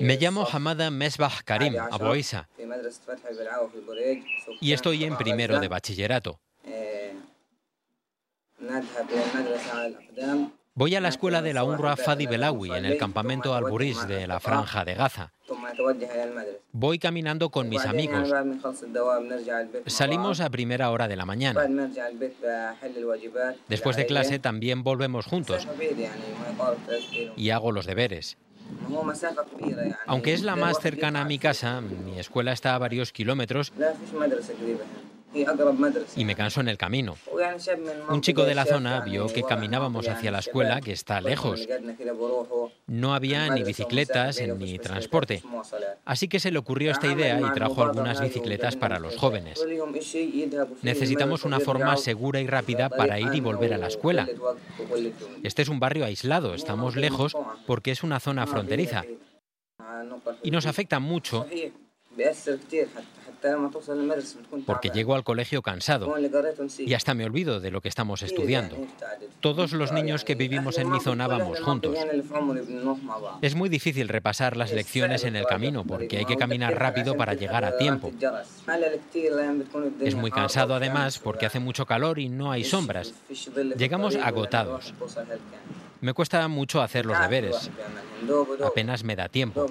Me llamo Hamada Mesbah Karim, Abu Isa, y estoy en primero de bachillerato. Voy a la escuela de la UNRWA Fadi Belawi en el campamento Al-Buriz de la Franja de Gaza. Voy caminando con mis amigos. Salimos a primera hora de la mañana. Después de clase también volvemos juntos y hago los deberes. Aunque es la más cercana a mi casa, mi escuela está a varios kilómetros y me canso en el camino. Un chico de la zona vio que caminábamos hacia la escuela, que está lejos. No había ni bicicletas ni transporte. Así que se le ocurrió esta idea y trajo algunas bicicletas para los jóvenes. Necesitamos una forma segura y rápida para ir y volver a la escuela. Este es un barrio aislado, estamos lejos porque es una zona fronteriza. Y nos afecta mucho porque llego al colegio cansado y hasta me olvido de lo que estamos estudiando. Todos los niños que vivimos en mi zona vamos juntos. Es muy difícil repasar las lecciones en el camino porque hay que caminar rápido para llegar a tiempo. Es muy cansado además porque hace mucho calor y no hay sombras. Llegamos agotados. Me cuesta mucho hacer los deberes. Apenas me da tiempo.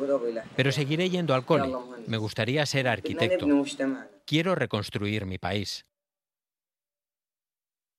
Pero seguiré yendo al cole. Me gustaría ser arquitecto. Quiero reconstruir mi país.